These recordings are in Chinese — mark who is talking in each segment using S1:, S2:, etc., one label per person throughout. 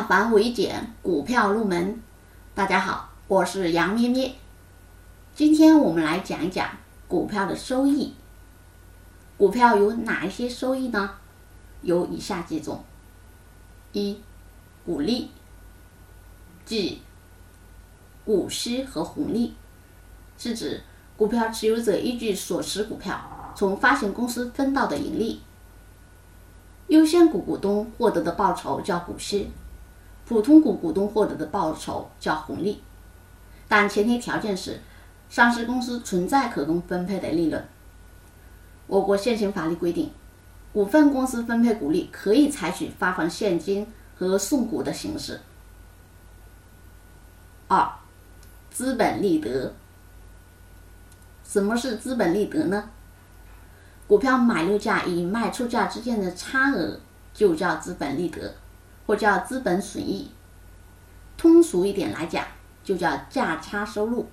S1: 化繁为简，股票入门。大家好，我是杨咩咩。今天我们来讲一讲股票的收益。股票有哪一些收益呢？有以下几种：一、股利，即股息和红利，是指股票持有者依据所持股票从发行公司分到的盈利。优先股股东获得的报酬叫股息，普通股股东获得的报酬叫红利，但前提条件是上市公司存在可供分配的利润。我国现行法律规定，股份公司分配股利可以采取发放现金和送股的形式。二、资本利得。什么是资本利得呢？股票买入价与卖出价之间的差额就叫资本利得，或叫资本损益。通俗一点来讲，就叫价差收入。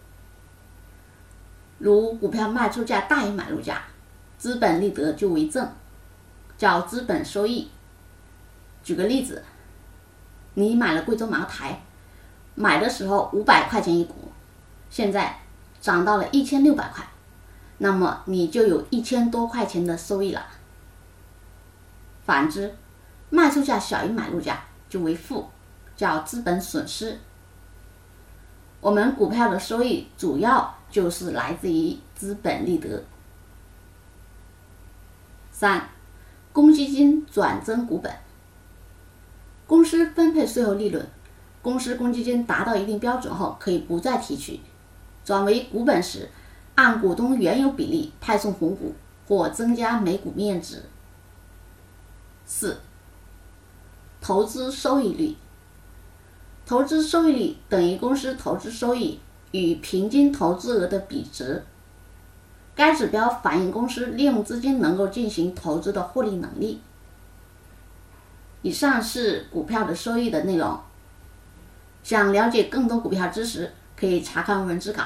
S1: 如股票卖出价大于买入价，资本利得就为正，叫资本收益。举个例子，你买了贵州茅台，买的时候五百块钱一股，现在涨到了一千六百块。那么你就有一千多块钱的收益了。反之，卖出价小于买入价就为负，叫资本损失。我们股票的收益主要就是来自于资本利得。三，公积金转增股本。公司分配税后利润，公司公积金达到一定标准后可以不再提取，转为股本时。按股东原有比例派送红股或增加每股面值。四、投资收益率。投资收益率等于公司投资收益与平均投资额的比值。该指标反映公司利用资金能够进行投资的获利能力。以上是股票的收益的内容。想了解更多股票知识，可以查看文字稿。